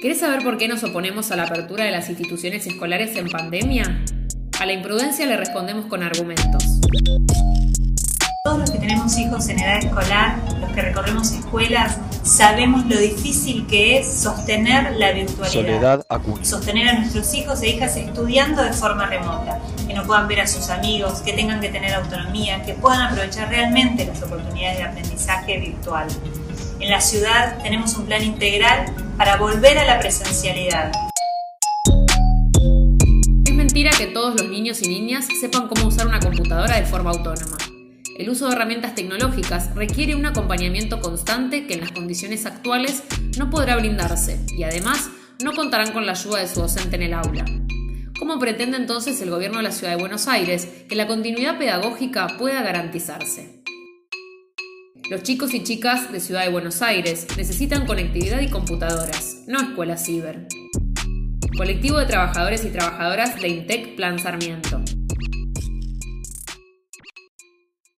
¿Querés saber por qué nos oponemos a la apertura de las instituciones escolares en pandemia? A la imprudencia le respondemos con argumentos. Todos los que tenemos hijos en edad escolar, los que recorremos escuelas, sabemos lo difícil que es sostener la virtualidad. Soledad Acuña. Sostener a nuestros hijos e hijas estudiando de forma remota, que no puedan ver a sus amigos, que tengan que tener autonomía, que puedan aprovechar realmente las oportunidades de aprendizaje virtual. En la ciudad tenemos un plan integral para volver a la presencialidad. Es mentira que todos los niños y niñas sepan cómo usar una computadora de forma autónoma. El uso de herramientas tecnológicas requiere un acompañamiento constante que en las condiciones actuales no podrá brindarse y además no contarán con la ayuda de su docente en el aula. ¿Cómo pretende entonces el gobierno de la Ciudad de Buenos Aires que la continuidad pedagógica pueda garantizarse? Los chicos y chicas de Ciudad de Buenos Aires necesitan conectividad y computadoras, no escuelas ciber. Colectivo de Trabajadores y Trabajadoras de INTEC Plan Sarmiento.